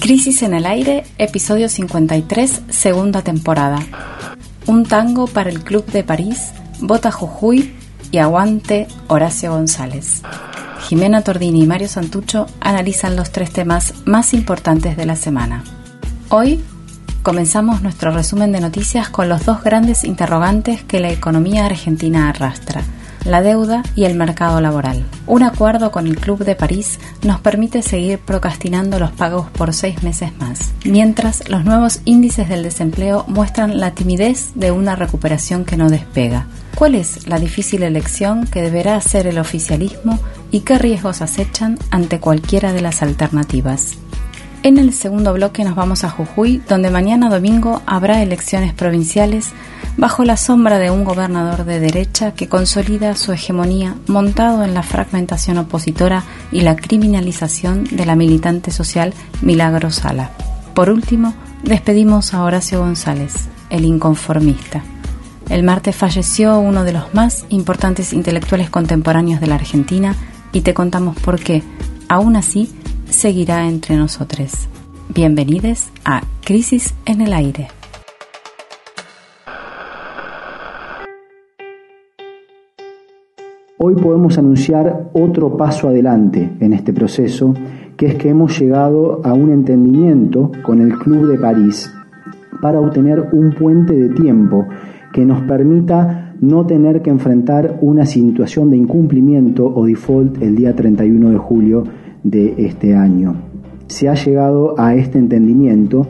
Crisis en el aire, episodio 53, segunda temporada. Un tango para el Club de París, Bota Jujuy y Aguante Horacio González. Jimena Tordini y Mario Santucho analizan los tres temas más importantes de la semana. Hoy comenzamos nuestro resumen de noticias con los dos grandes interrogantes que la economía argentina arrastra la deuda y el mercado laboral. Un acuerdo con el Club de París nos permite seguir procrastinando los pagos por seis meses más, mientras los nuevos índices del desempleo muestran la timidez de una recuperación que no despega. ¿Cuál es la difícil elección que deberá hacer el oficialismo y qué riesgos acechan ante cualquiera de las alternativas? En el segundo bloque nos vamos a Jujuy, donde mañana domingo habrá elecciones provinciales bajo la sombra de un gobernador de derecha que consolida su hegemonía montado en la fragmentación opositora y la criminalización de la militante social Milagro Sala. Por último, despedimos a Horacio González, el inconformista. El martes falleció uno de los más importantes intelectuales contemporáneos de la Argentina y te contamos por qué, aún así, seguirá entre nosotros. Bienvenidos a Crisis en el Aire. Hoy podemos anunciar otro paso adelante en este proceso, que es que hemos llegado a un entendimiento con el Club de París para obtener un puente de tiempo que nos permita no tener que enfrentar una situación de incumplimiento o default el día 31 de julio de este año. Se ha llegado a este entendimiento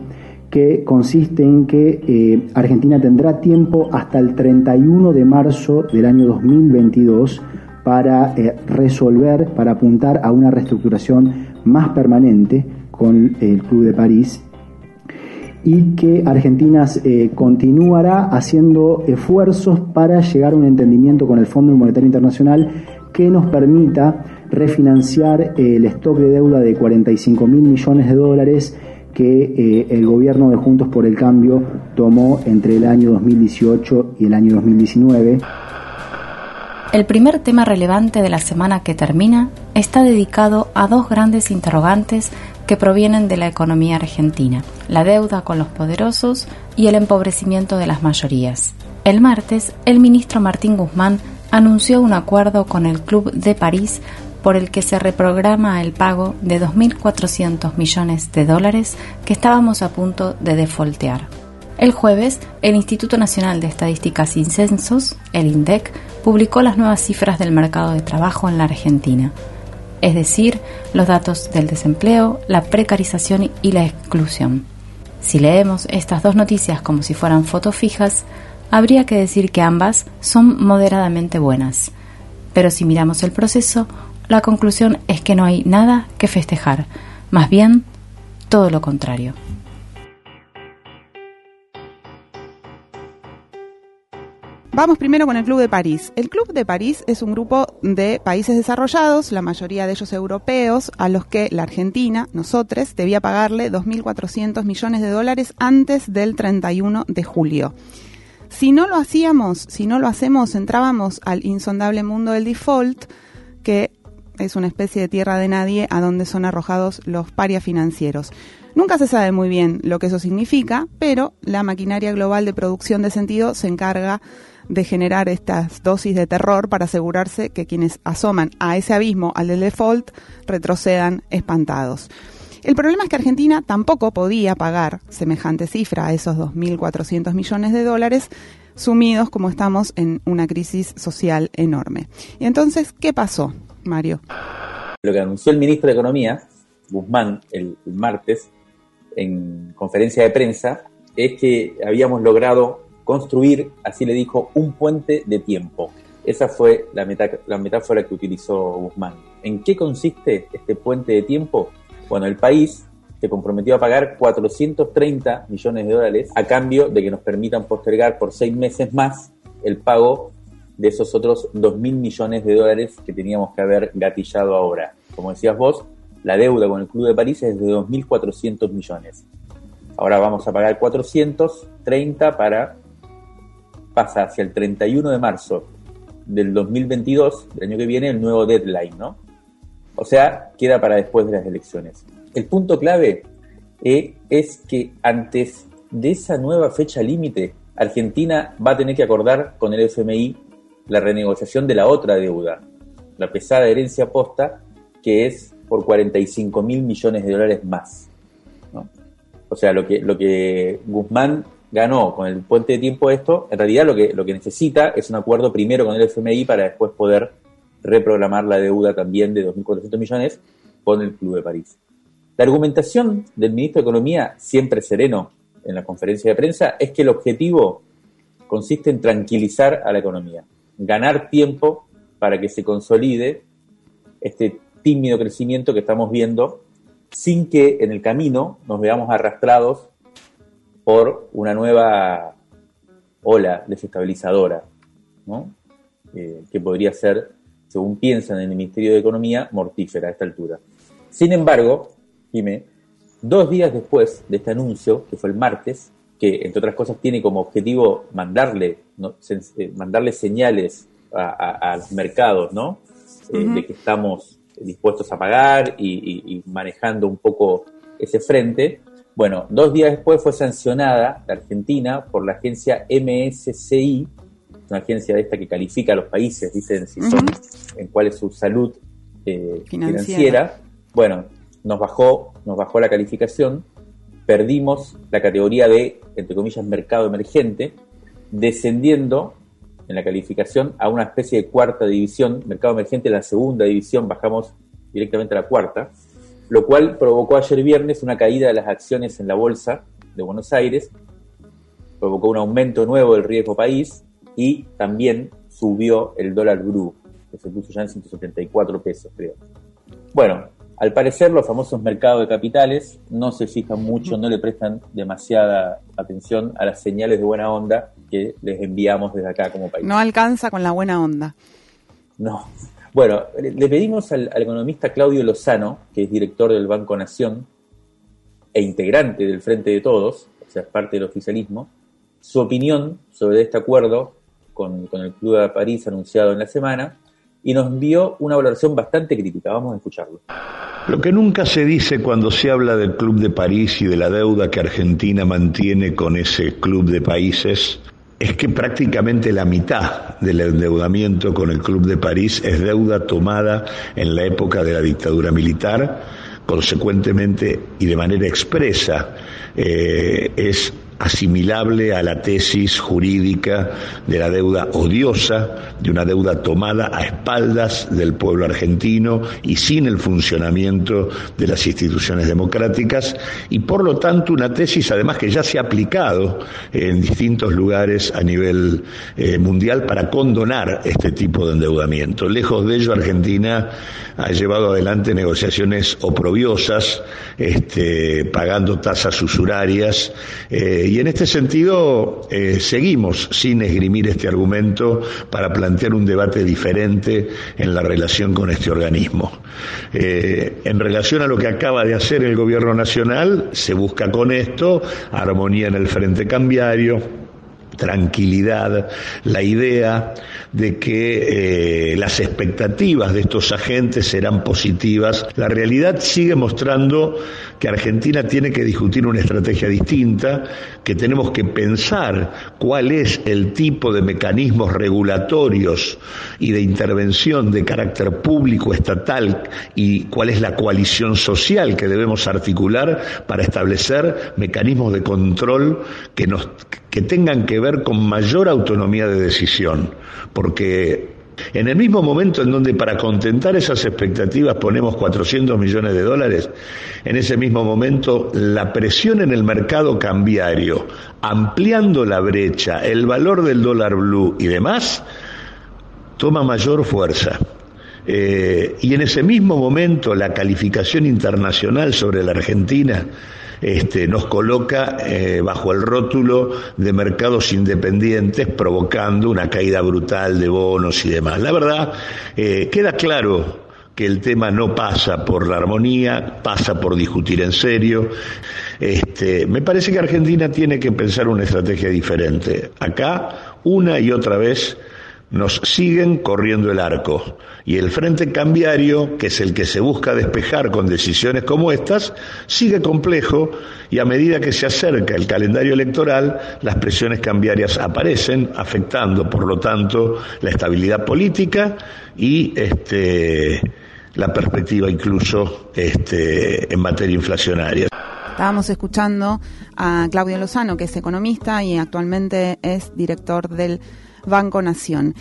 que consiste en que eh, Argentina tendrá tiempo hasta el 31 de marzo del año 2022 para eh, resolver, para apuntar a una reestructuración más permanente con el Club de París y que Argentina eh, continuará haciendo esfuerzos para llegar a un entendimiento con el Fondo Monetario Internacional que nos permita refinanciar el stock de deuda de 45 mil millones de dólares que eh, el gobierno de Juntos por el Cambio tomó entre el año 2018 y el año 2019. El primer tema relevante de la semana que termina está dedicado a dos grandes interrogantes que provienen de la economía argentina, la deuda con los poderosos y el empobrecimiento de las mayorías. El martes, el ministro Martín Guzmán anunció un acuerdo con el Club de París por el que se reprograma el pago de 2.400 millones de dólares que estábamos a punto de defoltear. El jueves, el Instituto Nacional de Estadísticas y Censos, el INDEC, publicó las nuevas cifras del mercado de trabajo en la Argentina, es decir, los datos del desempleo, la precarización y la exclusión. Si leemos estas dos noticias como si fueran fotos fijas, habría que decir que ambas son moderadamente buenas. Pero si miramos el proceso, la conclusión es que no hay nada que festejar, más bien todo lo contrario. Vamos primero con el Club de París. El Club de París es un grupo de países desarrollados, la mayoría de ellos europeos, a los que la Argentina, nosotros, debía pagarle 2.400 millones de dólares antes del 31 de julio. Si no lo hacíamos, si no lo hacemos, entrábamos al insondable mundo del default, que es una especie de tierra de nadie a donde son arrojados los parias financieros. Nunca se sabe muy bien lo que eso significa, pero la maquinaria global de producción de sentido se encarga de generar estas dosis de terror para asegurarse que quienes asoman a ese abismo, al default, retrocedan espantados. El problema es que Argentina tampoco podía pagar semejante cifra a esos 2.400 millones de dólares sumidos como estamos en una crisis social enorme. Y entonces, ¿qué pasó? Mario. Lo que anunció el ministro de Economía, Guzmán, el, martes, en conferencia de prensa, es que habíamos logrado construir, así le dijo, un puente de tiempo. Esa fue la, la metáfora que utilizó Guzmán. ¿En qué consiste este puente de tiempo? Bueno, el país se comprometió a pagar 430 millones de dólares a cambio de que nos permitan postergar por seis meses más el pago de esos otros 2 mil millones de dólares que teníamos que haber gatillado ahora. Como decías vos, la deuda con el Club de París es de 2.400 millones. Ahora vamos a pagar 430 para pasa hacia el 31 de marzo del 2022, del año que viene, el nuevo deadline, ¿no? O sea, queda para después de las elecciones. El punto clave eh, es que antes de esa nueva fecha límite, Argentina va a tener que acordar con el FMI la renegociación de la otra deuda, la pesada herencia posta, que es por 45 mil millones de dólares más. O sea, lo que, lo que Guzmán ganó con el puente de tiempo esto, en realidad lo que, lo que necesita es un acuerdo primero con el FMI para después poder reprogramar la deuda también de 2.400 millones con el Club de París. La argumentación del ministro de Economía, siempre sereno en la conferencia de prensa, es que el objetivo consiste en tranquilizar a la economía, ganar tiempo para que se consolide este tímido crecimiento que estamos viendo sin que en el camino nos veamos arrastrados por una nueva ola desestabilizadora, eh, que podría ser, según piensan en el Ministerio de Economía, mortífera a esta altura. Sin embargo, dime, dos días después de este anuncio, que fue el martes, que entre otras cosas tiene como objetivo mandarle, eh, mandarle señales a, los mercados, ¿no? Eh, de que estamos dispuestos a pagar y, manejando un poco ese frente. Bueno, dos días después fue sancionada la Argentina por la agencia MSCI, una agencia de esta que califica a los países, dicen si son, en cuál es su salud eh, financiera. Bueno, nos bajó, nos bajó la calificación, perdimos la categoría de, entre comillas, mercado emergente, descendiendo en la calificación a una especie de cuarta división, mercado emergente la segunda división, bajamos directamente a la cuarta, lo cual provocó ayer viernes una caída de las acciones en la bolsa de Buenos Aires, provocó un aumento nuevo del riesgo país y también subió el dólar blue, que se puso ya en 174 pesos, creo. Bueno, al parecer, los famosos mercados de capitales no se fijan mucho, no le prestan demasiada atención a las señales de buena onda que les enviamos desde acá como país. No alcanza con la buena onda. No. Bueno, le pedimos al, economista Claudio Lozano, que es director del Banco Nación e integrante del Frente de Todos, o sea, es parte del oficialismo, su opinión sobre este acuerdo con, el Club de París anunciado en la semana y nos envió una valoración bastante crítica. Vamos a escucharlo. Lo que nunca se dice cuando se habla del Club de París y de la deuda que Argentina mantiene con ese club de países es que prácticamente la mitad del endeudamiento con el Club de París es deuda tomada en la época de la dictadura militar, consecuentemente y de manera expresa eh, es asimilable a la tesis jurídica de la deuda odiosa, de una deuda tomada a espaldas del pueblo argentino y sin el funcionamiento de las instituciones democráticas y por lo tanto una tesis además que ya se ha aplicado en distintos lugares a nivel eh, mundial para condonar este tipo de endeudamiento. Lejos de ello, Argentina ha llevado adelante negociaciones oprobiosas, este, pagando tasas usurarias, eh, y en este sentido eh, seguimos sin esgrimir este argumento para plantear un debate diferente en la relación con este organismo. Eh, en relación a lo que acaba de hacer el Gobierno Nacional, se busca con esto armonía en el frente cambiario, tranquilidad, la idea de que eh, las expectativas de estos agentes serán positivas. La realidad sigue mostrando que Argentina tiene que discutir una estrategia distinta, que tenemos que pensar cuál es el tipo de mecanismos regulatorios y de intervención de carácter público estatal y cuál es la coalición social que debemos articular para establecer mecanismos de control que nos que tengan que ver con mayor autonomía de decisión, porque en el mismo momento en donde para contentar esas expectativas ponemos 400 millones de dólares, en ese mismo momento la presión en el mercado cambiario, ampliando la brecha, el valor del dólar blue y demás, toma mayor fuerza. Eh, y en ese mismo momento la calificación internacional sobre la Argentina este, nos coloca eh, bajo el rótulo de mercados independientes, provocando una caída brutal de bonos y demás. La verdad, eh, queda claro que el tema no pasa por la armonía, pasa por discutir en serio. Este, me parece que Argentina tiene que pensar una estrategia diferente. Acá, una y otra vez, nos siguen corriendo el arco. Y el frente cambiario, que es el que se busca despejar con decisiones como estas, sigue complejo y a medida que se acerca el calendario electoral, las presiones cambiarias aparecen, afectando, por lo tanto, la estabilidad política y este, la perspectiva incluso este, en materia inflacionaria. Estábamos escuchando a Claudio Lozano, que es economista y actualmente es director del Banco Nación.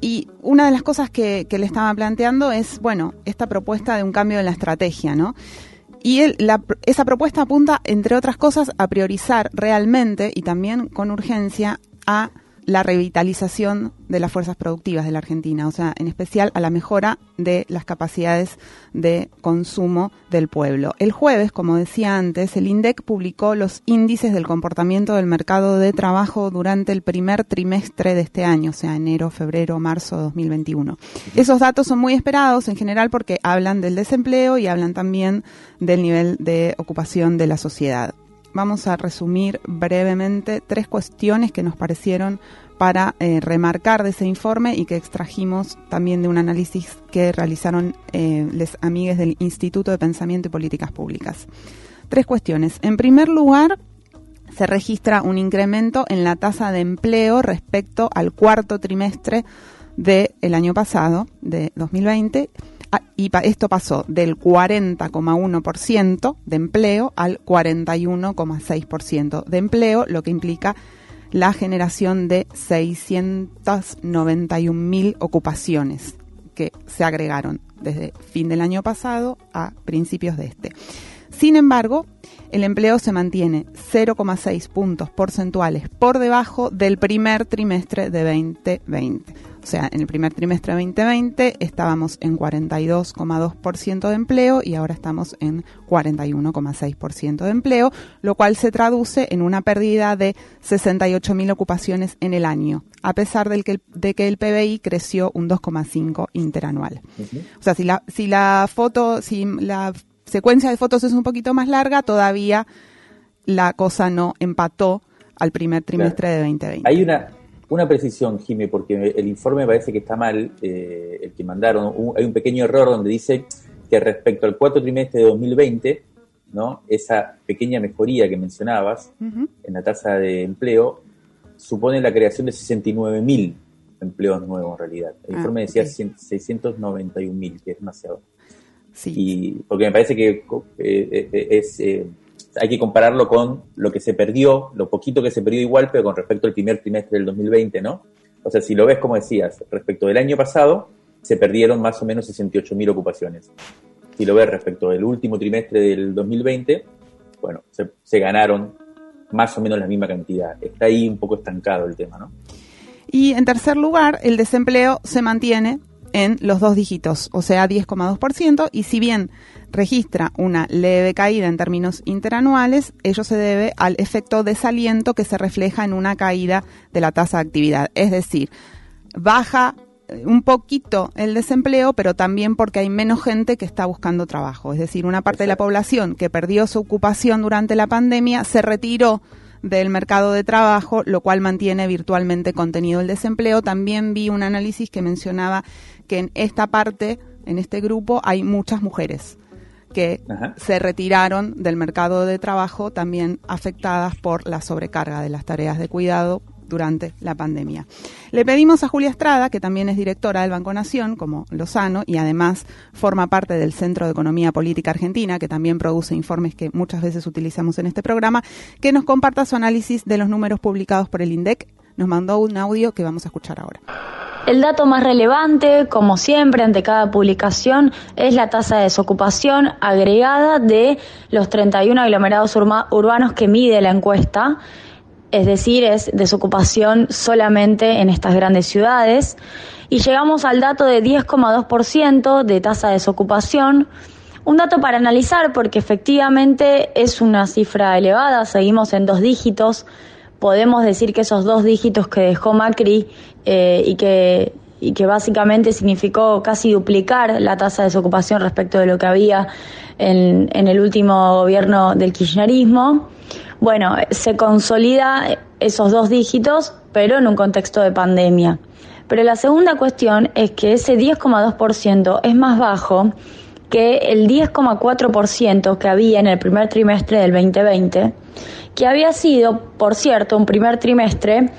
Y una de las cosas que, le estaba planteando es, bueno, esta propuesta de un cambio en la estrategia, ¿no? Y esa propuesta apunta, entre otras cosas, a priorizar realmente y también con urgencia a la revitalización de las fuerzas productivas de la Argentina, o sea, en especial a la mejora de las capacidades de consumo del pueblo. El jueves, como decía antes, el INDEC publicó los índices del comportamiento del mercado de trabajo durante el primer trimestre de este año, o sea, enero, febrero, marzo de 2021. Esos datos son muy esperados en general porque hablan del desempleo y hablan también del nivel de ocupación de la sociedad vamos a resumir brevemente tres cuestiones que nos parecieron para eh, remarcar de ese informe y que extrajimos también de un análisis que realizaron eh, les amigues del Instituto de Pensamiento y Políticas Públicas. Tres cuestiones. En primer lugar, se registra un incremento en la tasa de empleo respecto al cuarto trimestre del año pasado, de 2020, Ah, y esto pasó del 40,1% de empleo al 41,6% de empleo, lo que implica la generación de 691.000 ocupaciones que se agregaron desde fin del año pasado a principios de este. Sin embargo, el empleo se mantiene 0,6 puntos porcentuales por debajo del primer trimestre de 2020. O sea, en el primer trimestre de 2020 estábamos en 42,2% de empleo y ahora estamos en 41,6% de empleo, lo cual se traduce en una pérdida de 68.000 ocupaciones en el año, a pesar de que, de que el PBI creció un 2,5 interanual. O sea, si la, si la foto, si la secuencia de fotos es un poquito más larga, todavía la cosa no empató al primer trimestre de 2020. Hay una, una precisión, Jimmy, porque el informe parece que está mal, eh, el que mandaron. hay un pequeño error donde dice que respecto al cuarto trimestre de 2020, ¿no? esa pequeña mejoría que mencionabas en la tasa de empleo supone la creación de 69.000 empleos nuevos en realidad. El ah, informe decía 691.000, que es demasiado. Sí. Y porque me parece que eh, eh, es hay que compararlo con lo que se perdió, lo poquito que se perdió igual, pero con respecto al primer trimestre del 2020, ¿no? O sea, si lo ves como decías, respecto del año pasado, se perdieron más o menos 68.000 ocupaciones. Si lo ves respecto del último trimestre del 2020, bueno, se, se ganaron más o menos la misma cantidad. Está ahí un poco estancado el tema, ¿no? Y en tercer lugar, el desempleo se mantiene en los dos dígitos, o sea, 10,2%, y si bien registra una leve caída en términos interanuales, ello se debe al efecto desaliento que se refleja en una caída de la tasa de actividad. Es decir, baja eh, un poquito el desempleo, pero también porque hay menos gente que está buscando trabajo. Es decir, una parte de la población que perdió su ocupación durante la pandemia se retiró del mercado de trabajo, lo cual mantiene virtualmente contenido el desempleo. También vi un análisis que mencionaba que en esta parte, en este grupo, hay muchas mujeres que se retiraron del mercado de trabajo también afectadas por la sobrecarga de las tareas de cuidado durante la pandemia. Le pedimos a Julia Estrada, que también es directora del Banco Nación, como Lozano, y además forma parte del Centro de Economía Política Argentina, que también produce informes que muchas veces utilizamos en este programa, que nos comparta su análisis de los números publicados por el INDEC. Nos mandó un audio que vamos a escuchar ahora. El dato más relevante, como siempre, ante cada publicación, es la tasa de desocupación agregada de los 31 aglomerados urbanos que mide la encuesta. Es decir, es desocupación solamente en estas grandes ciudades. Y llegamos al dato de 10,2% de tasa de desocupación. Un dato para analizar porque efectivamente es una cifra elevada, seguimos en dos dígitos podemos decir que esos dos dígitos que dejó Macri eh, y que básicamente significó casi duplicar la tasa de desocupación respecto de lo que había en, en el último gobierno del kirchnerismo. Bueno, se consolida esos dos dígitos, pero en un contexto de pandemia. Pero la segunda cuestión es que ese 10,2% es más bajo que el 10,4% que había en el primer trimestre del 2020, que había sido, por cierto, un primer trimestre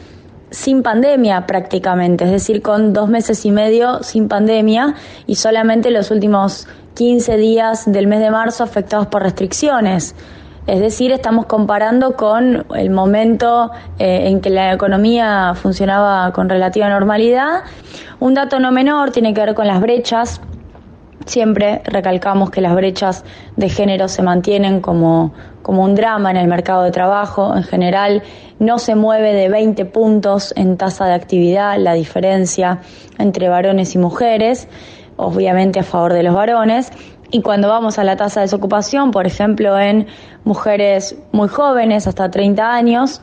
sin pandemia prácticamente, es decir, con dos meses y medio sin pandemia y solamente los últimos 15 días del mes de marzo afectados por restricciones. Es decir, estamos comparando con el momento eh, en que la economía funcionaba con relativa normalidad. Un dato no menor tiene que ver con las brechas Siempre recalcamos que las brechas de género se mantienen como, como un drama en el mercado de trabajo. En general, no se mueve de 20 puntos en tasa de actividad la diferencia entre varones y mujeres, obviamente a favor de los varones. Y cuando vamos a la tasa de desocupación, por ejemplo, en mujeres muy jóvenes, hasta 30 años,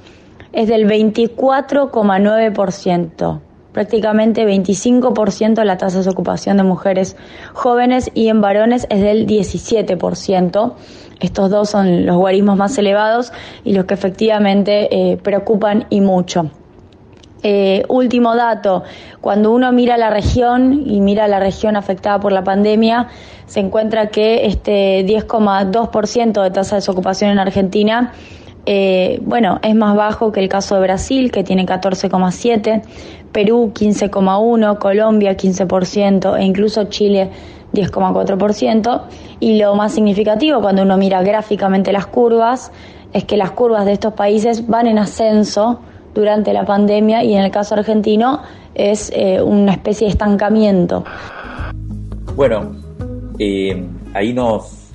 es del 24,9% prácticamente 25% la tasa de ocupación de mujeres jóvenes y en varones es del 17%. Estos dos son los guarismos más elevados y los que efectivamente eh, preocupan y mucho. Eh, último dato, cuando uno mira la región y mira la región afectada por la pandemia, se encuentra que este 10,2% de tasa de desocupación en Argentina eh, bueno, es más bajo que el caso de Brasil, que tiene 14,7, Perú 15,1, Colombia 15% e incluso Chile 10,4%. Y lo más significativo cuando uno mira gráficamente las curvas es que las curvas de estos países van en ascenso durante la pandemia y en el caso argentino es eh, una especie de estancamiento. Bueno, eh, ahí nos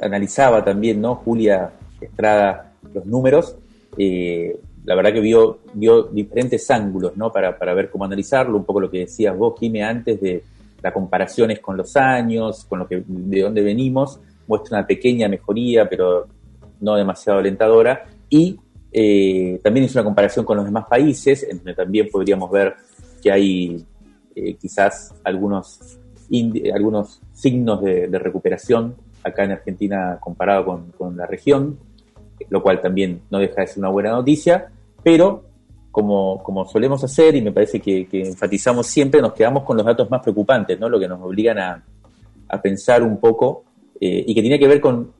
analizaba también, ¿no? Julia Estrada los números, eh, la verdad que vio, vio diferentes ángulos, ¿no? Para, para ver cómo analizarlo, un poco lo que decías vos, Jimé, antes de las comparaciones con los años, con lo que, de dónde venimos, muestra una pequeña mejoría, pero no demasiado alentadora, y eh, también hizo una comparación con los demás países, en donde también podríamos ver que hay eh, quizás algunos, algunos signos de, recuperación acá en Argentina comparado con, con la región lo cual también no deja de ser una buena noticia, pero como, como solemos hacer y me parece que, enfatizamos siempre, nos quedamos con los datos más preocupantes, ¿no? lo que nos obligan a, pensar un poco eh, y que tiene que ver con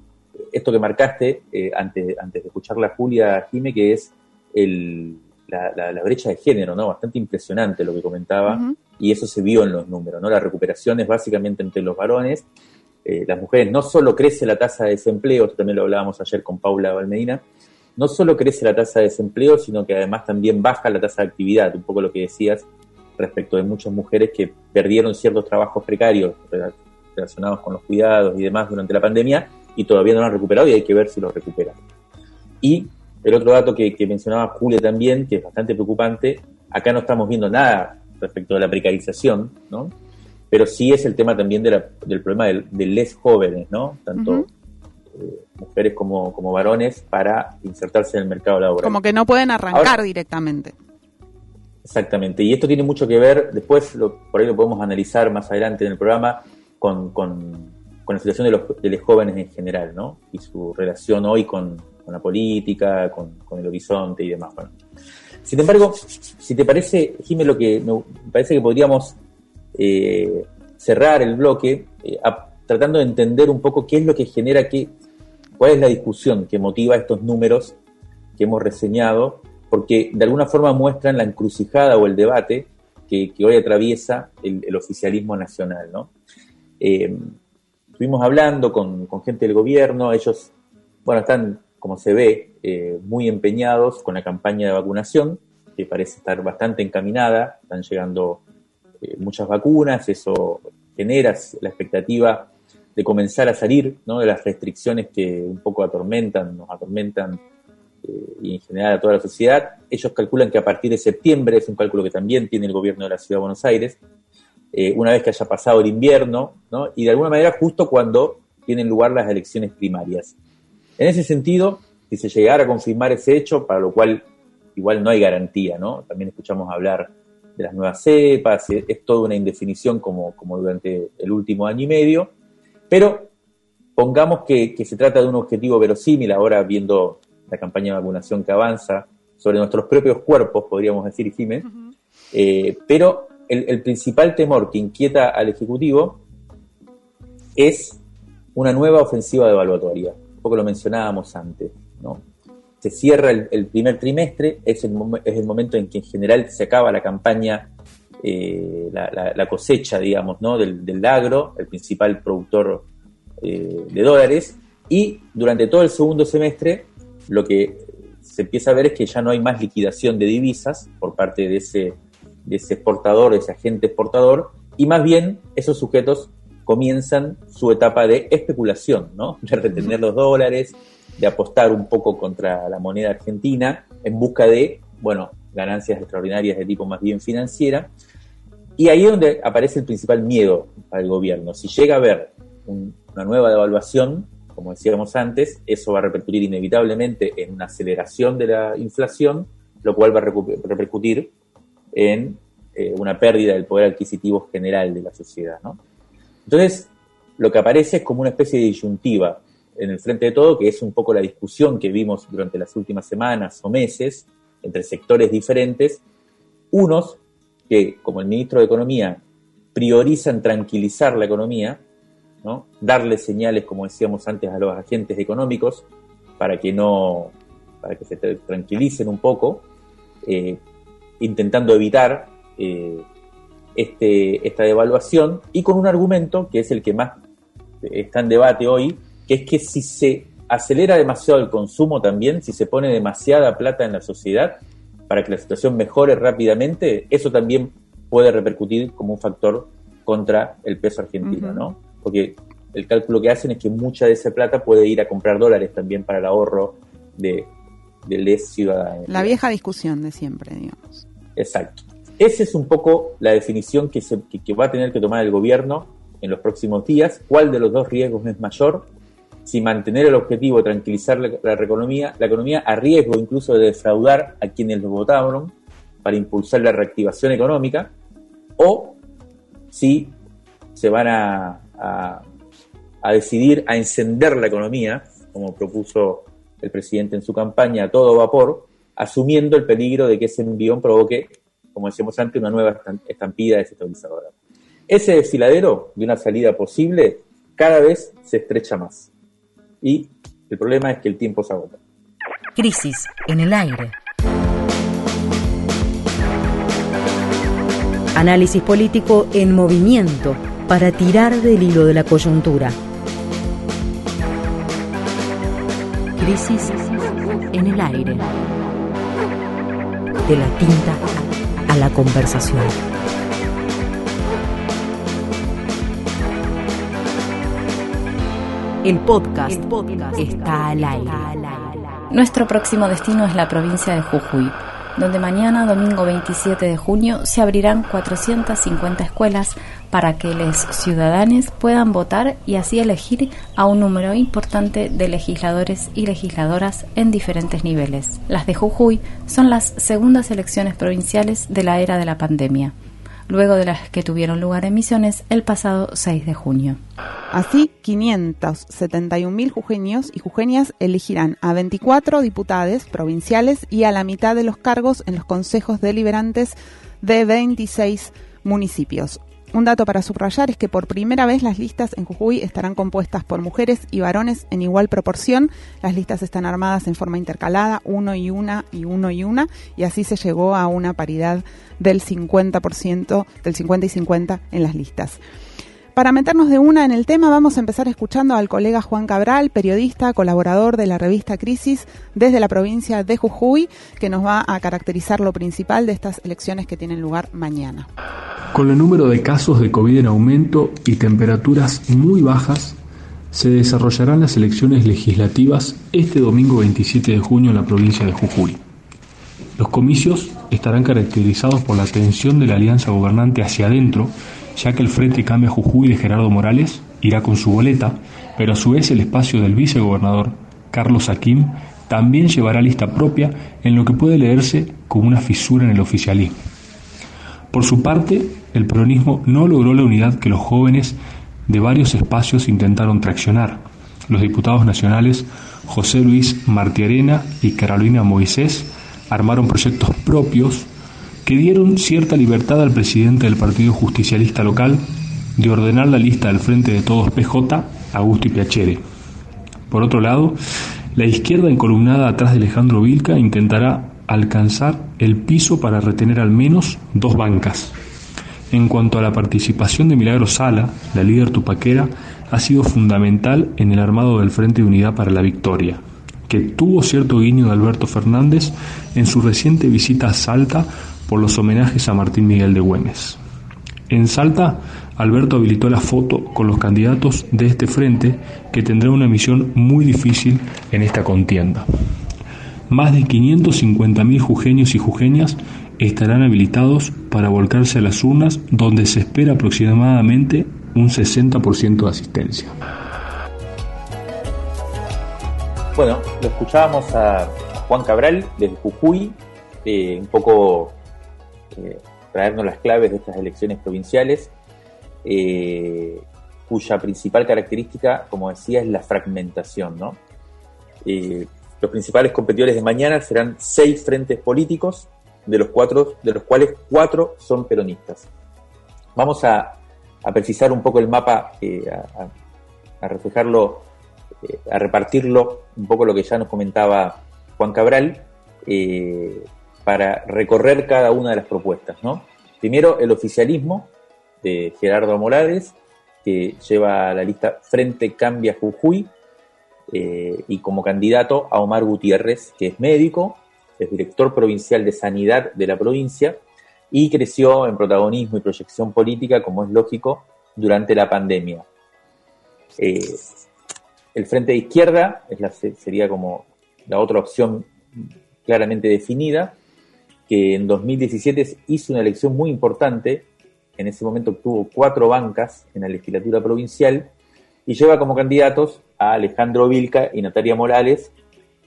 esto que marcaste eh, antes, antes de escuchar la Julia Jime, que es el, la, brecha de género, ¿no? Bastante impresionante lo que comentaba, y eso se vio en los números, ¿no? La recuperación es básicamente entre los varones eh, las mujeres no solo crece la tasa de desempleo, esto también lo hablábamos ayer con Paula Valmedina, no solo crece la tasa de desempleo, sino que además también baja la tasa de actividad, un poco lo que decías respecto de muchas mujeres que perdieron ciertos trabajos precarios relacionados con los cuidados y demás durante la pandemia y todavía no lo han recuperado y hay que ver si lo recuperan. Y el otro dato que, que mencionaba Julia también, que es bastante preocupante, acá no estamos viendo nada respecto de la precarización, ¿no? pero sí es el tema también del problema de, les jóvenes, ¿no? Tanto eh, mujeres como, como varones para insertarse en el mercado laboral. Como que no pueden arrancar directamente. Exactamente, y esto tiene mucho que ver, después por ahí lo podemos analizar más adelante en el programa, con, con, la situación de los, de los, jóvenes en general, ¿no? Y su relación hoy con, la política, con, el horizonte y demás. Bueno. Sin embargo, si te parece, Jiménez, lo que me parece que podríamos eh, cerrar el bloque eh, tratando de entender un poco qué es lo que genera, qué, cuál es la discusión que motiva estos números que hemos reseñado, porque de alguna forma muestran la encrucijada o el debate que, hoy atraviesa el, oficialismo nacional. ¿no? Eh, estuvimos hablando con, gente del gobierno, ellos, bueno, están, como se ve, muy empeñados con la campaña de vacunación, que parece estar bastante encaminada, están llegando eh, muchas vacunas, eso genera la expectativa de comenzar a salir de las restricciones que un poco atormentan, nos atormentan eh, y en general a toda la sociedad. Ellos calculan que a partir de septiembre, es un cálculo que también tiene el gobierno de la Ciudad de Buenos Aires, eh, una vez que haya pasado el invierno, y de alguna manera justo cuando tienen lugar las elecciones primarias. En ese sentido, si se llegara a confirmar ese hecho, para lo cual igual no hay garantía, ¿no? También escuchamos hablar de las nuevas cepas, es, toda una indefinición como, como durante el último año y medio, pero pongamos que, se trata de un objetivo verosímil, ahora viendo la campaña de vacunación que avanza sobre nuestros propios cuerpos, podríamos decir, Jiménez, eh, pero el, principal temor que inquieta al Ejecutivo es una nueva ofensiva devaluatoria. Un poco lo mencionábamos antes, ¿no? Se cierra el, primer trimestre, es el, es el, momento en que en general se acaba la campaña, eh, la, cosecha, digamos, ¿no? del, del agro, el principal productor eh, de dólares, y durante todo el segundo semestre lo que se empieza a ver es que ya no hay más liquidación de divisas por parte de ese, de ese exportador, de ese agente exportador, y más bien esos sujetos comienzan su etapa de especulación, ¿no? De retener los dólares, de apostar un poco contra la moneda argentina en busca de, bueno, ganancias extraordinarias de tipo más bien financiera. Y ahí es donde aparece el principal miedo al gobierno. Si llega a haber una nueva devaluación, como decíamos antes, eso va a repercutir inevitablemente en una aceleración de la inflación, lo cual va a repercutir en eh, una pérdida del poder adquisitivo general de la sociedad. Entonces, lo que aparece es como una especie de disyuntiva en el frente de todo, que es un poco la discusión que vimos durante las últimas semanas o meses entre sectores diferentes, unos que, como el ministro de Economía, priorizan tranquilizar la economía, darle señales, como decíamos antes, a los agentes económicos para que no, para que se tranquilicen un poco, eh, intentando evitar eh, este, esta devaluación y con un argumento que es el que más está en debate hoy, que es que si se acelera demasiado el consumo también, si se pone demasiada plata en la sociedad para que la situación mejore rápidamente, eso también puede repercutir como un factor contra el peso argentino, ¿no? porque el cálculo que hacen es que mucha de esa plata puede ir a comprar dólares también para el ahorro de, de les ciudadanos. La vieja discusión de siempre, digamos. Exacto. Esa es un poco la definición que, se, que, va a tener que tomar el gobierno en los próximos días. ¿Cuál de los dos riesgos es mayor? Si mantener el objetivo de tranquilizar la, economía, la economía a riesgo incluso de defraudar a quienes lo votaron para impulsar la reactivación económica, o si se van a, a, decidir a encender la economía, como propuso el presidente en su campaña, a todo vapor, asumiendo el peligro de que ese envión provoque, como decíamos antes, una nueva estampida desestabilizadora. Ese desfiladero de una salida posible cada vez se estrecha más. Y el problema es que el tiempo se agota. Crisis en el aire. Análisis político en movimiento para tirar del hilo de la coyuntura. Crisis en el aire. De la tinta a la conversación. El podcast, está al aire. Nuestro próximo destino es la provincia de Jujuy donde mañana, domingo 27 de junio, se abrirán 450 escuelas para que los ciudadanos puedan votar y así elegir a un número importante de legisladores y legisladoras en diferentes niveles. Las de Jujuy son las segundas elecciones provinciales de la era de la pandemia luego de las que tuvieron lugar en Misiones el pasado 6 de junio. Así, 571.000 jujeños y jujeñas elegirán a 24 diputados provinciales y a la mitad de los cargos en los consejos deliberantes de 26 municipios. Un dato para subrayar es que por primera vez las listas en Jujuy estarán compuestas por mujeres y varones en igual proporción. Las listas están armadas en forma intercalada, uno y una y uno y una, y así se llegó a una paridad del 50%, del 50 y 50 en las listas. Para meternos de una en el tema, vamos a empezar escuchando al colega Juan Cabral, periodista, colaborador de la revista Crisis desde la provincia de Jujuy, que nos va a caracterizar lo principal de estas elecciones que tienen lugar mañana. Con el número de casos de COVID en aumento y temperaturas muy bajas, se desarrollarán las elecciones legislativas este domingo 27 de junio en la provincia de Jujuy. Los comicios estarán caracterizados por la tensión de la alianza gobernante hacia adentro ya que el Frente Cambia Jujuy de Gerardo Morales irá con su boleta, pero a su vez el espacio del vicegobernador, Carlos Aquim, también llevará lista propia en lo que puede leerse como una fisura en el oficialismo. Por su parte, el peronismo no logró la unidad que los jóvenes de varios espacios intentaron traccionar. Los diputados nacionales José Luis Martiarena y Carolina Moisés armaron proyectos propios que dieron cierta libertad al presidente del Partido Justicialista local de ordenar la lista del Frente de Todos PJ, Augusto Piacere. Por otro lado, la izquierda encolumnada atrás de Alejandro Vilca intentará alcanzar el piso para retener al menos dos bancas. En cuanto a la participación de Milagro Sala, la líder tupaquera, ha sido fundamental en el armado del Frente de Unidad para la Victoria, que tuvo cierto guiño de Alberto Fernández en su reciente visita a Salta por los homenajes a Martín Miguel de Güemes. En Salta, Alberto habilitó la foto con los candidatos de este frente que tendrá una misión muy difícil en esta contienda. Más de 550.000 jujeños y jujeñas estarán habilitados para volcarse a las urnas donde se espera aproximadamente un 60% de asistencia. Bueno, lo escuchábamos a Juan Cabral desde Jujuy, eh, un poco eh, traernos las claves de estas elecciones provinciales, eh, cuya principal característica, como decía, es la fragmentación. ¿no? los principales competidores de mañana serán seis frentes políticos, de los, cuatro, de los cuales cuatro son peronistas. Vamos a, precisar un poco el mapa, a, reflejarlo, a repartirlo, un poco lo que ya nos comentaba Juan Cabral, eh, para recorrer cada una de las propuestas. ¿no? Primero, el oficialismo de Gerardo Morales, que lleva la lista Frente Cambia Jujuy, eh, y como candidato a Omar Gutiérrez, que es médico, es director provincial de Sanidad de la provincia y creció en protagonismo y proyección política, como es lógico, durante la pandemia. Eh, el Frente de Izquierda sería como la otra opción claramente definida, que en 2017 hizo una elección muy importante, en ese momento obtuvo cuatro bancas en la legislatura provincial y lleva como candidatos a Alejandro Vilca y Natalia Morales,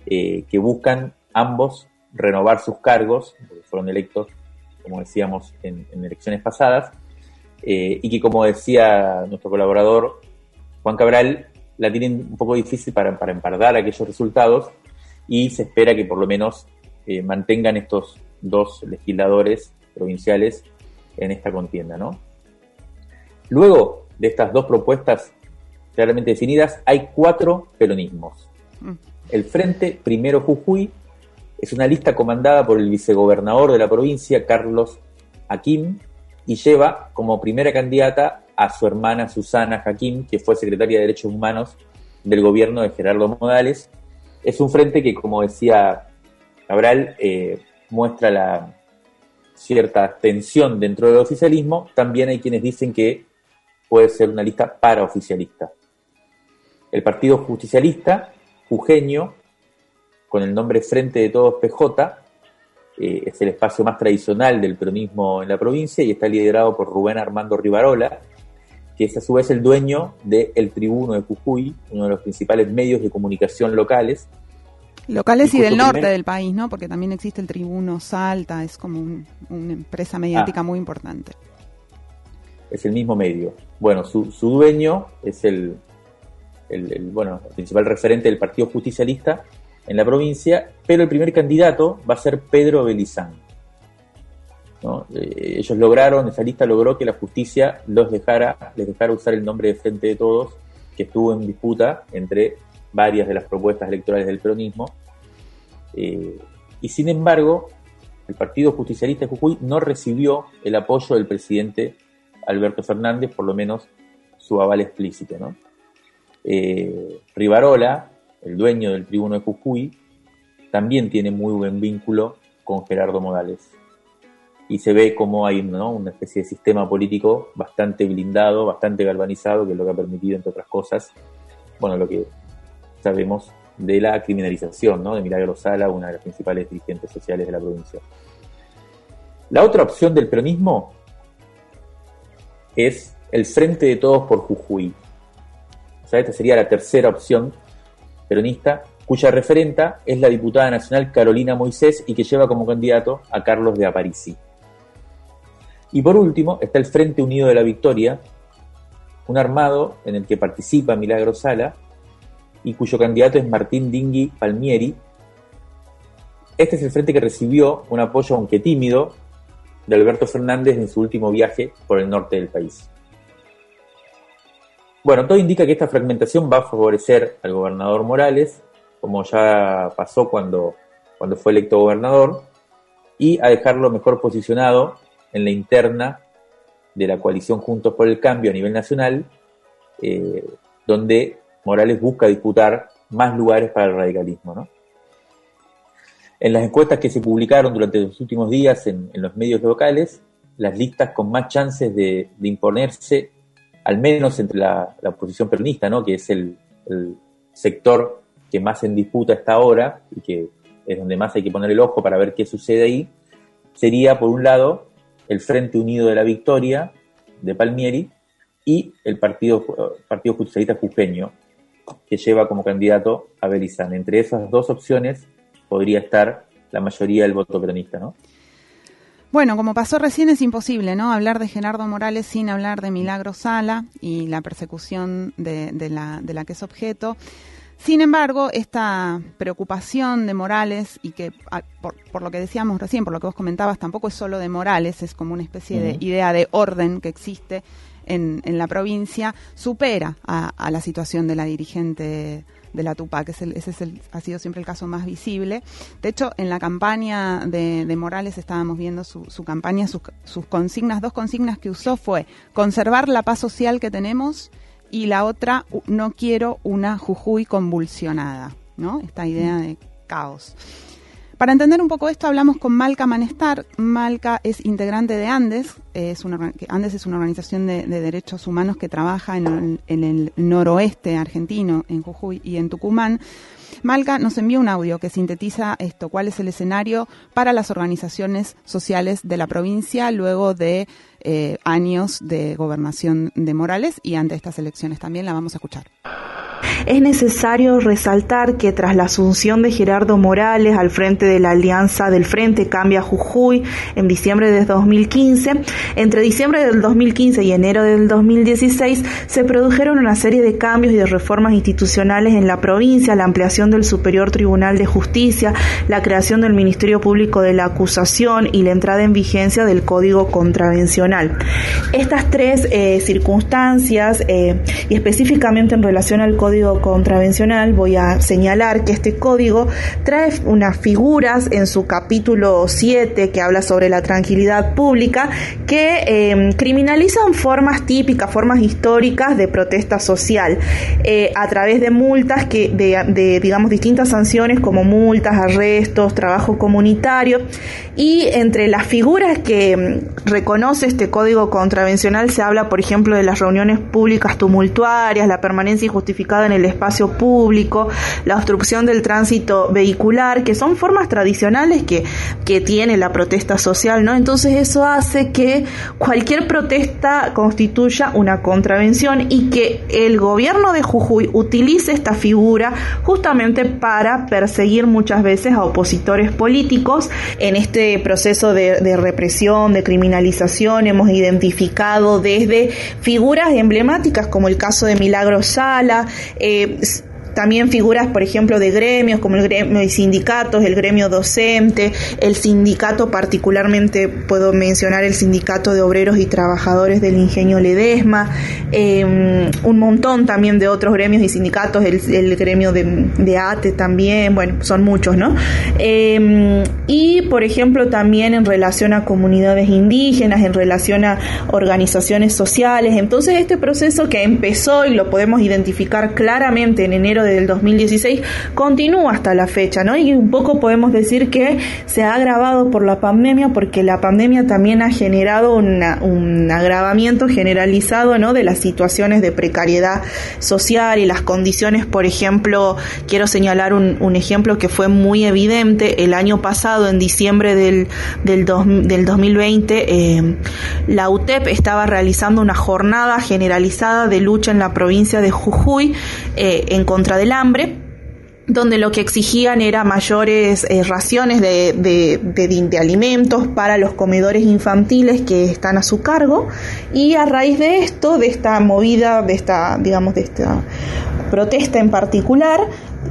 eh, que buscan ambos renovar sus cargos, porque fueron electos, como decíamos, en, elecciones pasadas, eh, y que como decía nuestro colaborador Juan Cabral, la tienen un poco difícil para, para empardar aquellos resultados y se espera que por lo menos eh, mantengan estos dos legisladores provinciales en esta contienda, ¿no? Luego de estas dos propuestas claramente definidas, hay cuatro peronismos. Mm. El Frente Primero Jujuy es una lista comandada por el vicegobernador de la provincia, Carlos Hakim, y lleva como primera candidata a su hermana Susana Hakim, que fue secretaria de Derechos Humanos del gobierno de Gerardo Modales. Es un frente que, como decía Cabral, eh, muestra la cierta tensión dentro del oficialismo, también hay quienes dicen que puede ser una lista paraoficialista. El Partido Justicialista, jujeño, con el nombre Frente de Todos PJ, eh, es el espacio más tradicional del peronismo en la provincia y está liderado por Rubén Armando Rivarola, que es a su vez el dueño de El Tribuno de Jujuy, uno de los principales medios de comunicación locales, Locales y, del norte del país, ¿no? Porque también existe el Tribuno Salta, es como una empresa mediática ah. muy importante. Es el mismo medio. Bueno, su, dueño es el, bueno, el principal referente del Partido Justicialista en la provincia, pero el primer candidato va a ser Pedro Belizán. Eh, ellos lograron, esa lista logró que la justicia los dejara, les dejara usar el nombre de Frente de Todos, que estuvo en disputa entre varias de las propuestas electorales del peronismo. Eh, y sin embargo, el Partido Justicialista de Jujuy no recibió el apoyo del presidente Alberto Fernández, por lo menos su aval explícito. ¿no? Eh, Rivarola, el dueño del tribuno de Jujuy, también tiene muy buen vínculo con Gerardo Modales. Y se ve como hay una especie de sistema político bastante blindado, bastante galvanizado, que es lo que ha permitido, entre otras cosas, bueno, lo que sabemos de la criminalización ¿no? de Milagro Sala, una de las principales dirigentes sociales de la provincia. La otra opción del peronismo es el Frente de Todos por Jujuy. O sea, esta sería la tercera opción peronista, cuya referenta es la diputada nacional Carolina Moisés y que lleva como candidato a Carlos de Aparici. Y por último está el Frente Unido de la Victoria, un armado en el que participa Milagro Sala y cuyo candidato es Martín Dingui Palmieri. Este es el frente que recibió un apoyo, aunque tímido, de Alberto Fernández en su último viaje por el norte del país. Bueno, todo indica que esta fragmentación va a favorecer al gobernador Morales, como ya pasó cuando, cuando fue electo gobernador, y a dejarlo mejor posicionado en la interna de la coalición Juntos por el Cambio a nivel nacional, eh, donde Morales busca disputar más lugares para el radicalismo. ¿no? En las encuestas que se publicaron durante los últimos días en, los medios locales, las listas con más chances de, imponerse, al menos entre la, oposición peronista, ¿no? que es el, sector que más en disputa está ahora y que es donde más hay que poner el ojo para ver qué sucede ahí, sería, por un lado, el Frente Unido de la Victoria de Palmieri y el Partido, Partido Justicialista Jujeño, que lleva como candidato a Berizán. Entre esas dos opciones podría estar la mayoría del voto peronista, ¿no? Bueno, como pasó recién es imposible, ¿no? Hablar de Gerardo Morales sin hablar de Milagro Sala y la persecución de, la, de la que es objeto. Sin embargo, esta preocupación de Morales, y que por, lo que decíamos recién, por lo que vos comentabas, tampoco es solo de Morales, es como una especie de idea de orden que existe en, en la provincia, supera a, la situación de la dirigente de la Tupac. ese es el, ha sido siempre el caso más visible. De hecho, en la campaña de, Morales estábamos viendo su, campaña, sus, consignas, dos consignas que usó fue conservar la paz social que tenemos y la otra, no quiero una Jujuy convulsionada, ¿no? Esta idea de caos. Para entender un poco esto, hablamos con Malca Manestar. Malca es integrante de Andes. Andes es una organización de, derechos humanos que trabaja en, el noroeste argentino, en Jujuy y en Tucumán. Malca nos envía un audio que sintetiza esto, cuál es el escenario para las organizaciones sociales de la provincia luego de eh, años de gobernación de Morales y ante estas elecciones. También la vamos a escuchar. Es necesario resaltar que tras la asunción de Gerardo Morales al frente de la Alianza del Frente Cambia Jujuy en diciembre de 2015, entre diciembre del 2015 y enero del 2016 se produjeron una serie de cambios y de reformas institucionales en la provincia, la ampliación del Superior Tribunal de Justicia, la creación del Ministerio Público de la Acusación y la entrada en vigencia del Código Contravencional. Estas tres eh, circunstancias, eh, y específicamente en relación al Código código contravencional, voy a señalar que este código trae unas figuras en su capítulo 7 que habla sobre la tranquilidad pública que em, criminalizan formas típicas, formas históricas de protesta social eh, a través de multas que de, digamos distintas sanciones como multas, arrestos, trabajo comunitario. Y entre las figuras que em, reconoce este código contravencional se habla por ejemplo de las reuniones públicas tumultuarias, la permanencia injustificada en el espacio público, la obstrucción del tránsito vehicular, que son formas tradicionales que, que tiene la protesta social, ¿no? Entonces eso hace que cualquier protesta constituya una contravención y que el gobierno de Jujuy utilice esta figura justamente para perseguir muchas veces a opositores políticos en este proceso de, de represión, de criminalización, hemos identificado desde figuras emblemáticas como el caso de Milagro Sala, eh, también figuras, por ejemplo, de gremios como el gremio de sindicatos, el gremio docente, el sindicato particularmente puedo mencionar el sindicato de obreros y trabajadores del ingenio Ledesma, em, un montón también de otros gremios y sindicatos, el, gremio de, ATE también, bueno, son muchos, ¿no? Em, y, por ejemplo, también en relación a comunidades indígenas, en relación a organizaciones sociales. Entonces, este proceso que empezó y lo podemos identificar claramente en enero del 2016 continúa hasta la fecha, ¿no? Y un poco podemos decir que se ha agravado por la pandemia porque la pandemia también ha generado un agravamiento generalizado, ¿no? De las situaciones de precariedad social y las condiciones, por ejemplo, quiero señalar un, ejemplo que fue muy evidente el año pasado, en diciembre del, del, del 2020, eh, la UTEP estaba realizando una jornada generalizada de lucha en la provincia de Jujuy eh, en contra del hambre donde lo que exigían era mayores eh, raciones de, de, alimentos para los comedores infantiles que están a su cargo y a raíz de esto, de esta movida, de esta, digamos, de esta protesta en particular,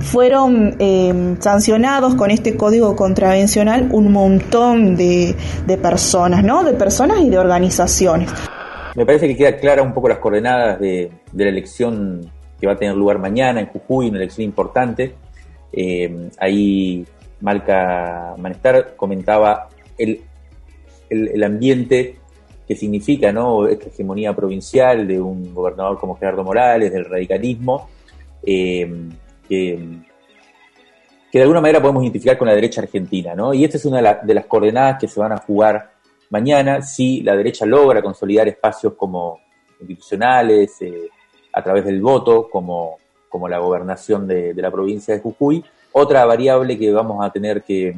fueron eh, sancionados con este código contravencional un montón de, de personas, ¿no? De personas y de organizaciones. Me parece que queda clara un poco las coordenadas de, de la elección que va a tener lugar mañana en Jujuy, una elección importante. Eh, ahí Malca Manestar comentaba el, el, ambiente que significa ¿no? esta hegemonía provincial de un gobernador como Gerardo Morales, del radicalismo, eh, que, que, de alguna manera podemos identificar con la derecha argentina. ¿no? Y esta es una de, de, las coordenadas que se van a jugar mañana si la derecha logra consolidar espacios como institucionales, eh, a través del voto, como, como la gobernación de, de, la provincia de Jujuy. Otra variable que vamos a tener que,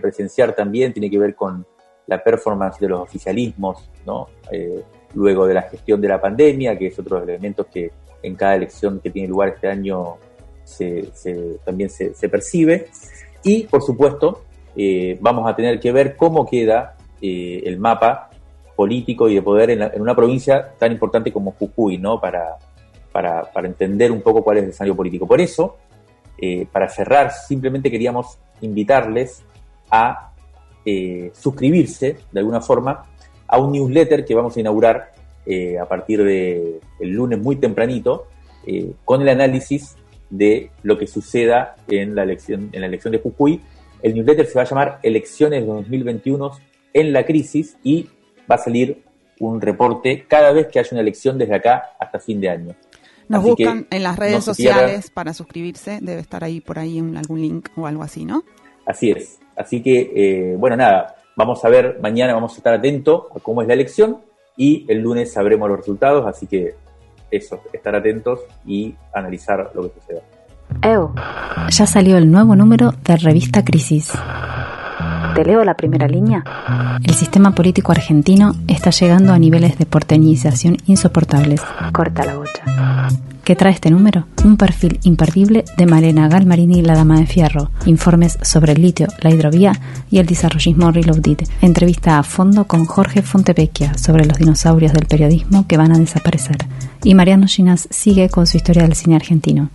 presenciar también tiene que ver con la performance de los oficialismos, ¿no? Eh, luego de la gestión de la pandemia, que es otro de los elementos que en cada elección que tiene lugar este año se, también se, se, percibe. Y, por supuesto, eh, vamos a tener que ver cómo queda eh, el mapa político y de poder en, la, en, una provincia tan importante como Jujuy, ¿no? Para, para, para entender un poco cuál es el escenario político. Por eso, eh, para cerrar, simplemente queríamos invitarles a eh, suscribirse de alguna forma a un newsletter que vamos a inaugurar eh, a partir del de lunes muy tempranito eh, con el análisis de lo que suceda en la elección en la elección de Jujuy. El newsletter se va a llamar Elecciones 2021 en la crisis y va a salir un reporte cada vez que haya una elección desde acá hasta fin de año. Nos Así buscan en las redes no sociales para suscribirse, debe estar ahí por ahí en algún link o algo así, ¿no? Así es. Así que, eh, bueno, nada, vamos a ver, mañana vamos a estar atentos a cómo es la elección y el lunes sabremos los resultados, así que eso, estar atentos y analizar lo que suceda. Ew. Ya salió el nuevo número de Revista Crisis. ¿Te leo la primera línea? El sistema político argentino está llegando a niveles de porteñización insoportables. Corta la bocha. ¿Qué trae este número? Un perfil imperdible de Malena Galmarini, la dama de fierro, informes sobre el litio, la hidrovía y el desarrollismo reloaded, entrevista a fondo con Jorge Fontevecchia sobre los dinosaurios del periodismo que van a desaparecer. Y Mariano Ginas sigue con su historia del cine argentino.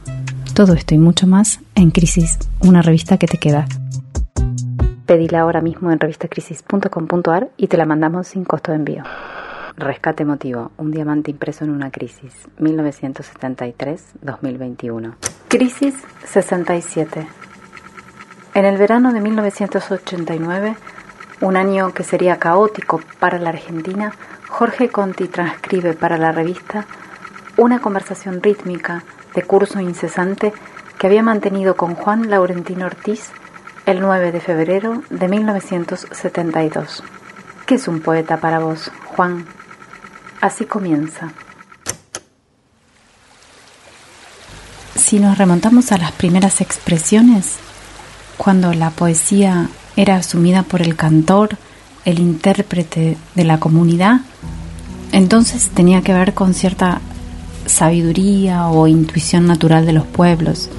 Todo esto y mucho más en Crisis, una revista que te queda. Pedila ahora mismo en revistacrisis.com.ar y te la mandamos sin costo de envío. Rescate emotivo, un diamante impreso en una crisis, 1973-2021. Crisis 67. En el verano de 1989, un año que sería caótico para la Argentina, Jorge Conti transcribe para la revista una conversación rítmica de curso incesante que había mantenido con Juan Laurentino Ortiz el 9 de febrero de 1972. ¿Qué es un poeta para vos, Juan? Así comienza. Si nos remontamos a las primeras expresiones, cuando la poesía era asumida por el cantor, el intérprete de la comunidad, entonces tenía que ver con cierta sabiduría o intuición natural de los pueblos.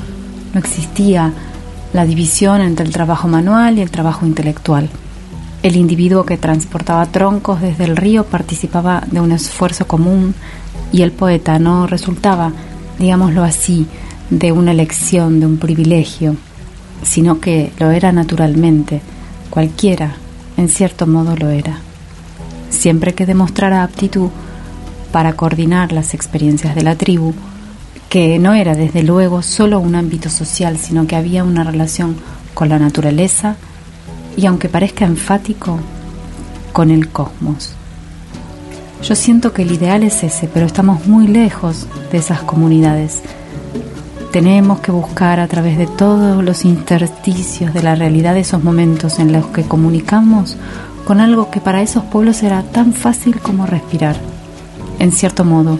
No existía la división entre el trabajo manual y el trabajo intelectual. El individuo que transportaba troncos desde el río participaba de un esfuerzo común y el poeta no resultaba, digámoslo así, de una elección, de un privilegio, sino que lo era naturalmente, cualquiera, en cierto modo lo era. Siempre que demostrara aptitud para coordinar las experiencias de la tribu, que no era desde luego solo un ámbito social, sino que había una relación con la naturaleza, y aunque parezca enfático, con el cosmos. Yo siento que el ideal es ese, pero estamos muy lejos de esas comunidades. Tenemos que buscar a través de todos los intersticios de la realidad esos momentos en los que comunicamos con algo que para esos pueblos era tan fácil como respirar. En cierto modo,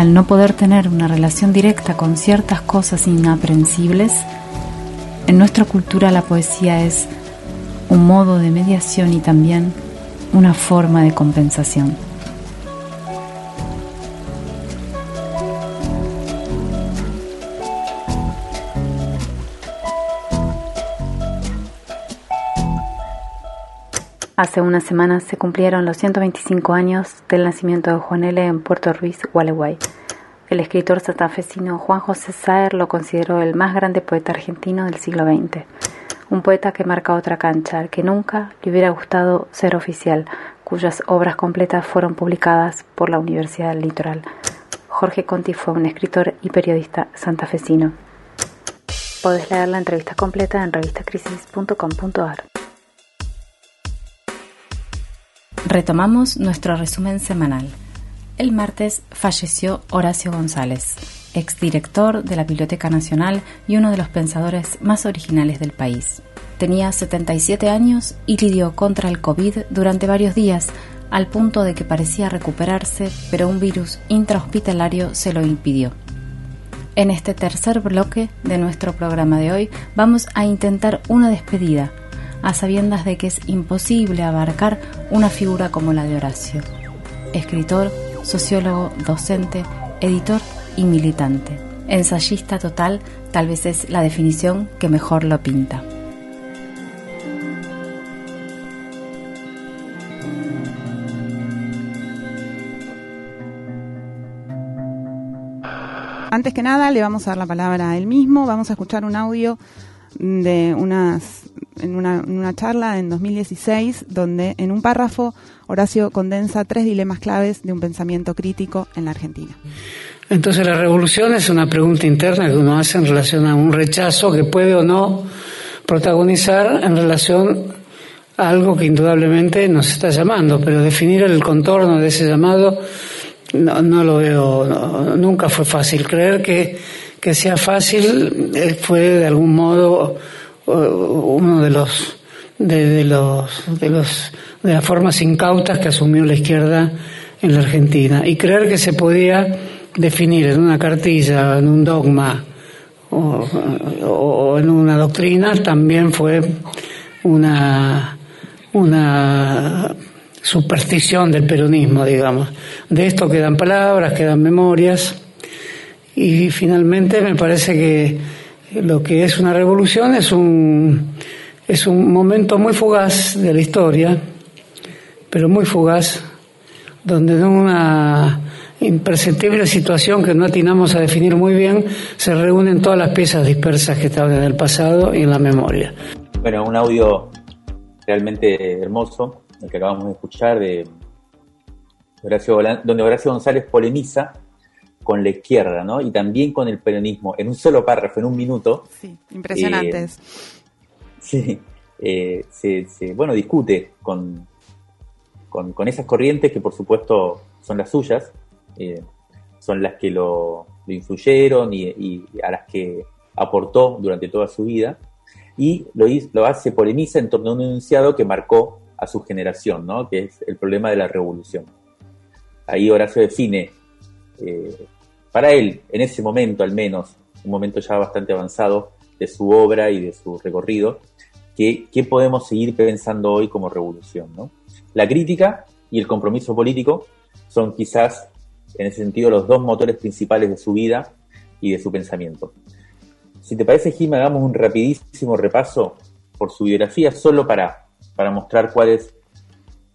al no poder tener una relación directa con ciertas cosas inaprensibles, en nuestra cultura la poesía es un modo de mediación y también una forma de compensación. Hace unas semanas se cumplieron los 125 años del nacimiento de Juan L. en Puerto Ruiz, Gualeguay. El escritor santafesino Juan José Saer lo consideró el más grande poeta argentino del siglo XX. Un poeta que marca otra cancha, al que nunca le hubiera gustado ser oficial, cuyas obras completas fueron publicadas por la Universidad del Litoral. Jorge Conti fue un escritor y periodista santafesino. Podés leer la entrevista completa en revistacrisis.com.ar. Retomamos nuestro resumen semanal. El martes falleció Horacio González, exdirector de la Biblioteca Nacional y uno de los pensadores más originales del país. Tenía 77 años y lidió contra el COVID durante varios días, al punto de que parecía recuperarse, pero un virus intrahospitalario se lo impidió. En este tercer bloque de nuestro programa de hoy vamos a intentar una despedida, a sabiendas de que es imposible abarcar una figura como la de Horacio, escritor, sociólogo, docente, editor y militante. Ensayista total tal vez es la definición que mejor lo pinta. Antes que nada, le vamos a dar la palabra a él mismo. Vamos a escuchar un audio de unas en una, en una charla en 2016 donde en un párrafo Horacio condensa tres dilemas claves de un pensamiento crítico en la Argentina. Entonces la revolución es una pregunta interna que uno hace en relación a un rechazo que puede o no protagonizar en relación a algo que indudablemente nos está llamando, pero definir el contorno de ese llamado no, no lo veo, nunca fue fácil. Creer que, que sea fácil fue de algún modo uno de los de, los de los de las formas incautas que asumió la izquierda en la Argentina y creer que se podía definir en una cartilla, en un dogma o, o en una doctrina también fue una una superstición del peronismo, digamos. De esto quedan palabras, quedan memorias y finalmente me parece que lo que es una revolución es un, es un momento muy fugaz de la historia, pero muy fugaz, donde en una imperceptible situación que no atinamos a definir muy bien, se reúnen todas las piezas dispersas que estaban en el pasado y en la memoria. Bueno, un audio realmente hermoso, el que acabamos de escuchar, de donde Horacio González polemiza con la izquierda, ¿no? Y también con el peronismo, en un solo párrafo, en un minuto. Sí, impresionantes. Eh, sí, eh, se, bueno, discute con, con, esas corrientes que por supuesto son las suyas, eh, son las que lo, influyeron y, a las que aportó durante toda su vida, y lo, lo hace, polemiza en torno a un enunciado que marcó a su generación, ¿no? que es el problema de la revolución. Ahí Horacio define eh, para él, en ese momento al menos, un momento ya bastante avanzado de su obra y de su recorrido, que, ¿qué podemos seguir pensando hoy como revolución? ¿no? La crítica y el compromiso político son quizás, en ese sentido, los dos motores principales de su vida y de su pensamiento. Si te parece, Jim, hagamos un rapidísimo repaso por su biografía, solo para, para mostrar cuáles,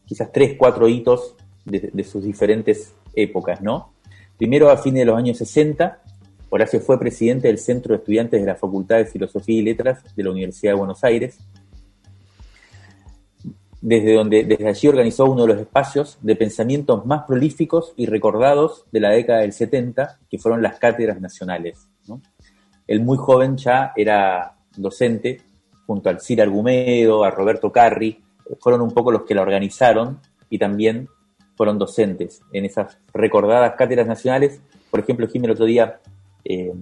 quizás tres, cuatro hitos de, de sus diferentes épocas, ¿no? Primero, a fines de los años 60, Horacio fue presidente del Centro de Estudiantes de la Facultad de Filosofía y Letras de la Universidad de Buenos Aires, desde donde desde allí organizó uno de los espacios de pensamientos más prolíficos y recordados de la década del 70, que fueron las cátedras nacionales. El muy joven ya era docente, junto al Cir Argumedo, a Roberto Carri, fueron un poco los que la organizaron y también fueron docentes en esas recordadas cátedras nacionales. Por ejemplo, Jimmy el otro día, eh,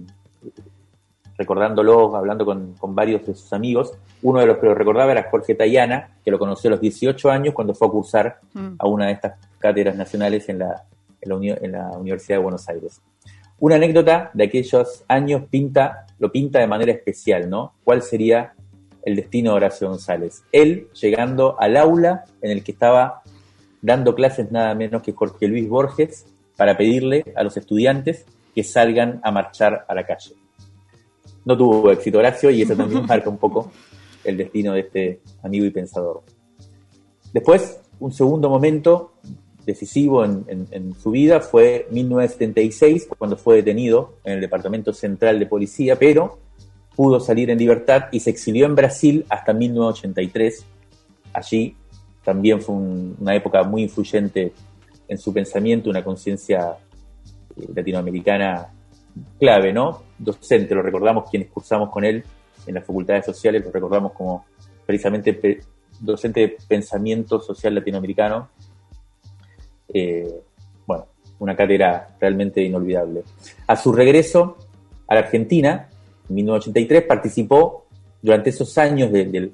recordándolo, hablando con, varios de sus amigos, uno de los que lo recordaba era Jorge Tayana, que lo conoció a los 18 años cuando fue a cursar mm. a una de estas cátedras nacionales en la, en la, Universidad de Buenos Aires. Una anécdota de aquellos años pinta, lo pinta de manera especial, ¿no? ¿Cuál sería el destino de Horacio González? Él llegando al aula en el que estaba dando clases nada menos que Jorge Luis Borges para pedirle a los estudiantes que salgan a marchar a la calle. No tuvo éxito Horacio y eso también marca un poco el destino de este amigo y pensador. Después, un segundo momento decisivo en, su vida fue 1976, cuando fue detenido en el Departamento Central de Policía, pero pudo salir en libertad y se exilió en Brasil hasta 1983. Allí también fue una época muy influyente en su pensamiento, una conciencia eh, latinoamericana clave, ¿no? Docente, lo recordamos quienes cursamos con él en las facultades sociales, lo recordamos como precisamente docente de pensamiento social latinoamericano. Eh, bueno, una cátedra realmente inolvidable. A su regreso a la Argentina, en 1983, participó durante esos años de,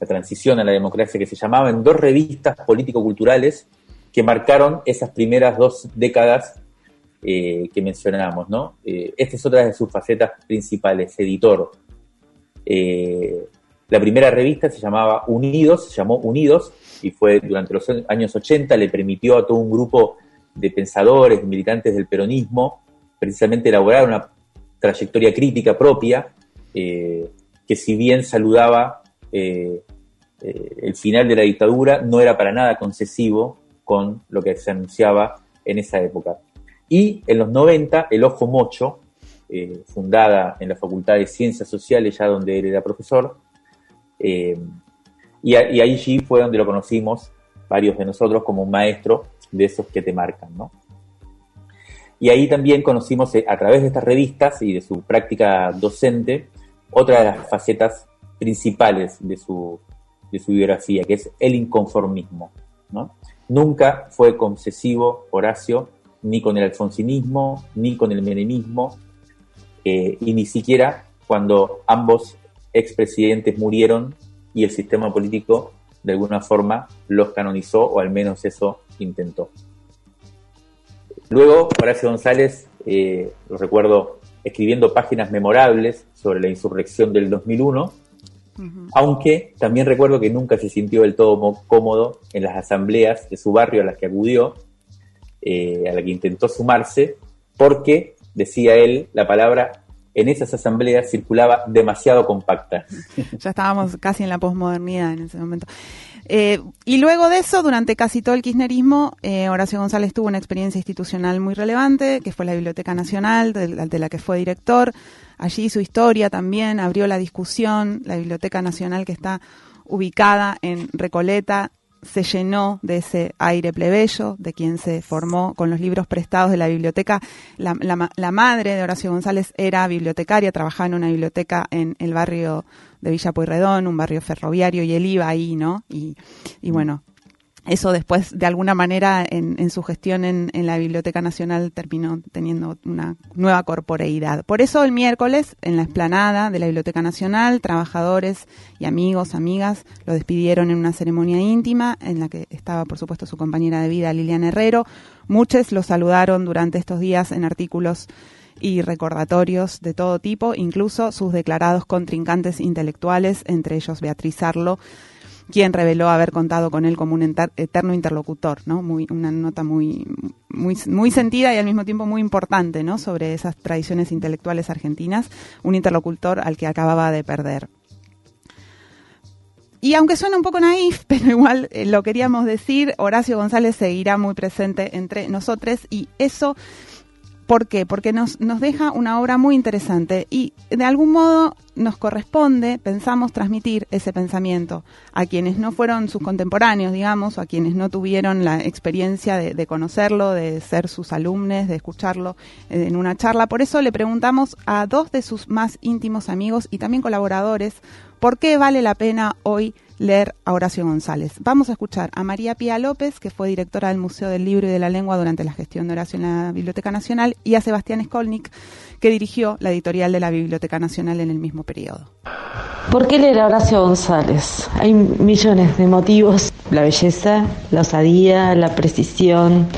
la transición a la democracia que se llamaba en dos revistas político-culturales que marcaron esas primeras dos décadas eh, que mencionamos, ¿no? Eh, esta es otra de sus facetas principales, editor. Eh, la primera revista se llamaba Unidos, se llamó Unidos, y fue durante los años 80, le permitió a todo un grupo de pensadores, militantes del peronismo, precisamente elaborar una trayectoria crítica propia, que si bien saludaba el final de la dictadura, no era para nada concesivo con lo que se anunciaba en esa época. Y en los 90, El Ojo Mocho, eh, fundada en la Facultad de Ciencias Sociales, ya donde él era profesor, eh, y, y, allí fue donde lo conocimos varios de nosotros como un maestro de esos que te marcan, ¿no? Y ahí también conocimos eh, a través de estas revistas y de su práctica docente otra de las facetas principales de su, de su biografía, que es el inconformismo. ¿no? Nunca fue concesivo Horacio ni con el alfonsinismo, ni con el menemismo, eh, y ni siquiera cuando ambos expresidentes murieron y el sistema político de alguna forma los canonizó, o al menos eso intentó. Luego, Horacio González, eh, lo recuerdo escribiendo páginas memorables sobre la insurrección del 2001, aunque también recuerdo que nunca se sintió del todo cómodo en las asambleas de su barrio a las que acudió, eh, a la que intentó sumarse, porque, decía él, la palabra en esas asambleas circulaba demasiado compacta. Ya estábamos casi en la posmodernidad en ese momento. Eh, y luego de eso, durante casi todo el kirchnerismo, eh, Horacio González tuvo una experiencia institucional muy relevante, que fue la Biblioteca Nacional, de, la que fue director. Allí su historia también abrió la discusión. La Biblioteca Nacional que está ubicada en Recoleta se llenó de ese aire plebeyo, de quien se formó con los libros prestados de la biblioteca. La, la, madre de Horacio González era bibliotecaria, trabajaba en una biblioteca en el barrio de Villa Pueyrredón, un barrio ferroviario, y él iba ahí, ¿no? Y bueno, eso después, de alguna manera, en, su gestión en, la Biblioteca Nacional terminó teniendo una nueva corporeidad. Por eso el miércoles, en la explanada de la Biblioteca Nacional, trabajadores y amigos, amigas, lo despidieron en una ceremonia íntima en la que estaba, por supuesto, su compañera de vida, Liliana Herrero. Muchos lo saludaron durante estos días en artículos y recordatorios de todo tipo, incluso sus declarados contrincantes intelectuales, entre ellos Beatriz Arlo, quien reveló haber contado con él como un eterno interlocutor, ¿no? Muy, una nota muy, muy, muy sentida y al mismo tiempo muy importante, ¿no? Sobre esas tradiciones intelectuales argentinas, un interlocutor al que acababa de perder. Y aunque suena un poco naif, pero igual eh, lo queríamos decir, Horacio González seguirá muy presente entre nosotros y eso ¿Por qué? Porque nos, nos deja una obra muy interesante y de algún modo nos corresponde, pensamos, transmitir ese pensamiento a quienes no fueron sus contemporáneos, digamos, o a quienes no tuvieron la experiencia de, conocerlo, de ser sus alumnos, de escucharlo en una charla. Por eso le preguntamos a dos de sus más íntimos amigos y también colaboradores por qué vale la pena hoy leer a Horacio González. Vamos a escuchar a María Pía López, que fue directora del Museo del Libro y de la Lengua durante la gestión de Horacio en la Biblioteca Nacional, y a Sebastián Skolnik, que dirigió la editorial de la Biblioteca Nacional en el mismo periodo. ¿Por qué leer a Horacio González? Hay millones de motivos. La belleza, la osadía, la precisión,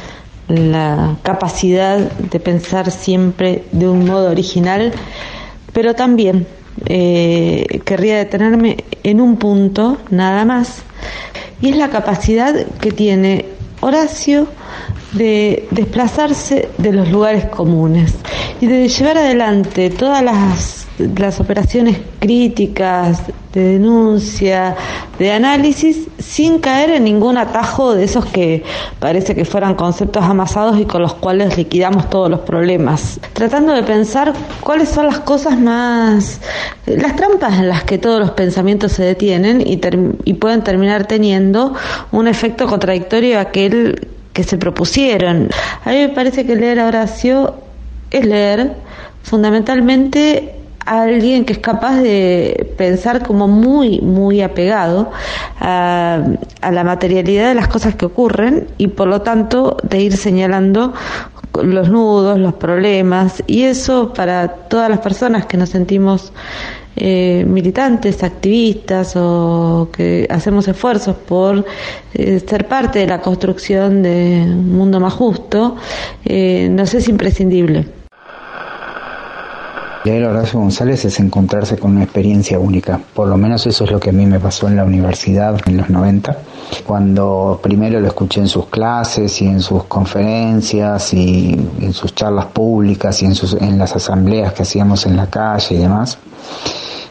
la capacidad de pensar siempre de un modo original, pero también eh, querría detenerme en un punto nada más, y es la capacidad que tiene Horacio de desplazarse de los lugares comunes y de llevar adelante todas las, las operaciones críticas, de denuncia, de análisis, sin caer en ningún atajo de esos que parece que fueran conceptos amasados y con los cuales liquidamos todos los problemas. Tratando de pensar cuáles son las cosas más, las trampas en las que todos los pensamientos se detienen y, y pueden terminar teniendo un efecto contradictorio a aquel que se propusieron. A mí me parece que leer a Horacio es leer fundamentalmente a alguien que es capaz de pensar como muy, muy apegado a, a, la materialidad de las cosas que ocurren y por lo tanto de ir señalando los nudos, los problemas y eso para todas las personas que nos sentimos eh, militantes, activistas o que hacemos esfuerzos por eh, ser parte de la construcción de un mundo más justo, eh, nos es imprescindible. Leer Horacio González es encontrarse con una experiencia única. Por lo menos eso es lo que a mí me pasó en la universidad en los 90. Cuando primero lo escuché en sus clases y en sus conferencias y en sus charlas públicas y en, sus, en las asambleas que hacíamos en la calle y demás.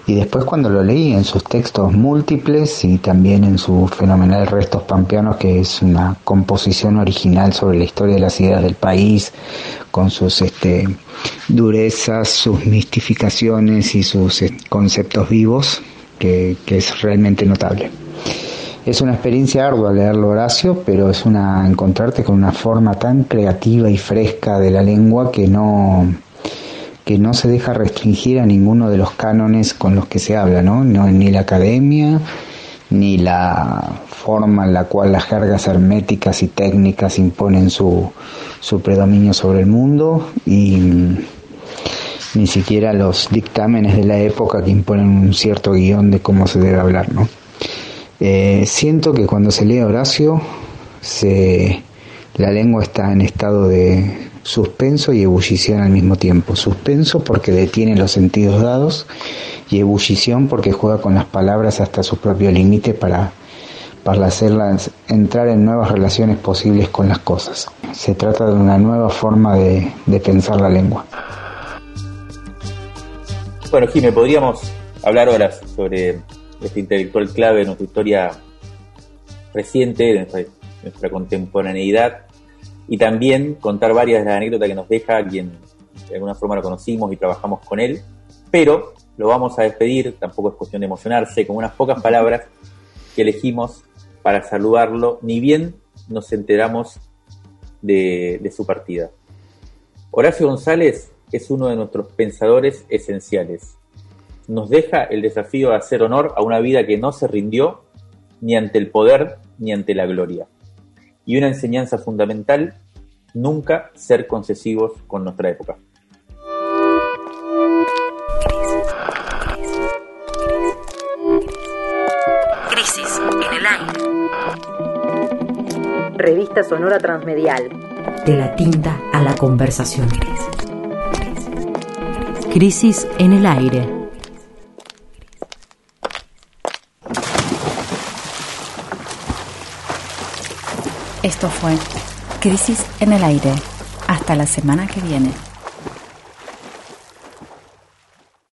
Y después cuando lo leí en sus textos múltiples y también en su fenomenal Restos Pampeanos, que es una composición original sobre la historia de las ideas del país, con sus este, durezas, sus mistificaciones y sus eh, conceptos vivos, que, que es realmente notable. Es una experiencia ardua leerlo Horacio, pero es una encontrarte con una forma tan creativa y fresca de la lengua que no que no se deja restringir a ninguno de los cánones con los que se habla, ¿no? ni la academia, ni la forma en la cual las jergas herméticas y técnicas imponen su, su predominio sobre el mundo y ni siquiera los dictámenes de la época que imponen un cierto guion de cómo se debe hablar, ¿no? Eh, siento que cuando se lee Horacio, se, la lengua está en estado de suspenso y ebullición al mismo tiempo. Suspenso porque detiene los sentidos dados y ebullición porque juega con las palabras hasta su propio límite para, para hacerlas entrar en nuevas relaciones posibles con las cosas. Se trata de una nueva forma de, de pensar la lengua. Bueno, Jimé, podríamos hablar horas sobre este intelectual clave de nuestra historia reciente, de nuestra, nuestra contemporaneidad y también contar varias de las anécdotas que nos deja quien de alguna forma lo conocimos y trabajamos con él, pero lo vamos a despedir, tampoco es cuestión de emocionarse, con unas pocas palabras que elegimos para saludarlo, ni bien nos enteramos de, de su partida. Horacio González es uno de nuestros pensadores esenciales. Nos deja el desafío de hacer honor a una vida que no se rindió ni ante el poder ni ante la gloria y una enseñanza fundamental, nunca ser concesivos con nuestra época. Crisis en el aire. Revista Sonora Transmedial. De la tinta a la conversación. Crisis en el aire. Esto fue Crisis en el Aire. Hasta la semana que viene.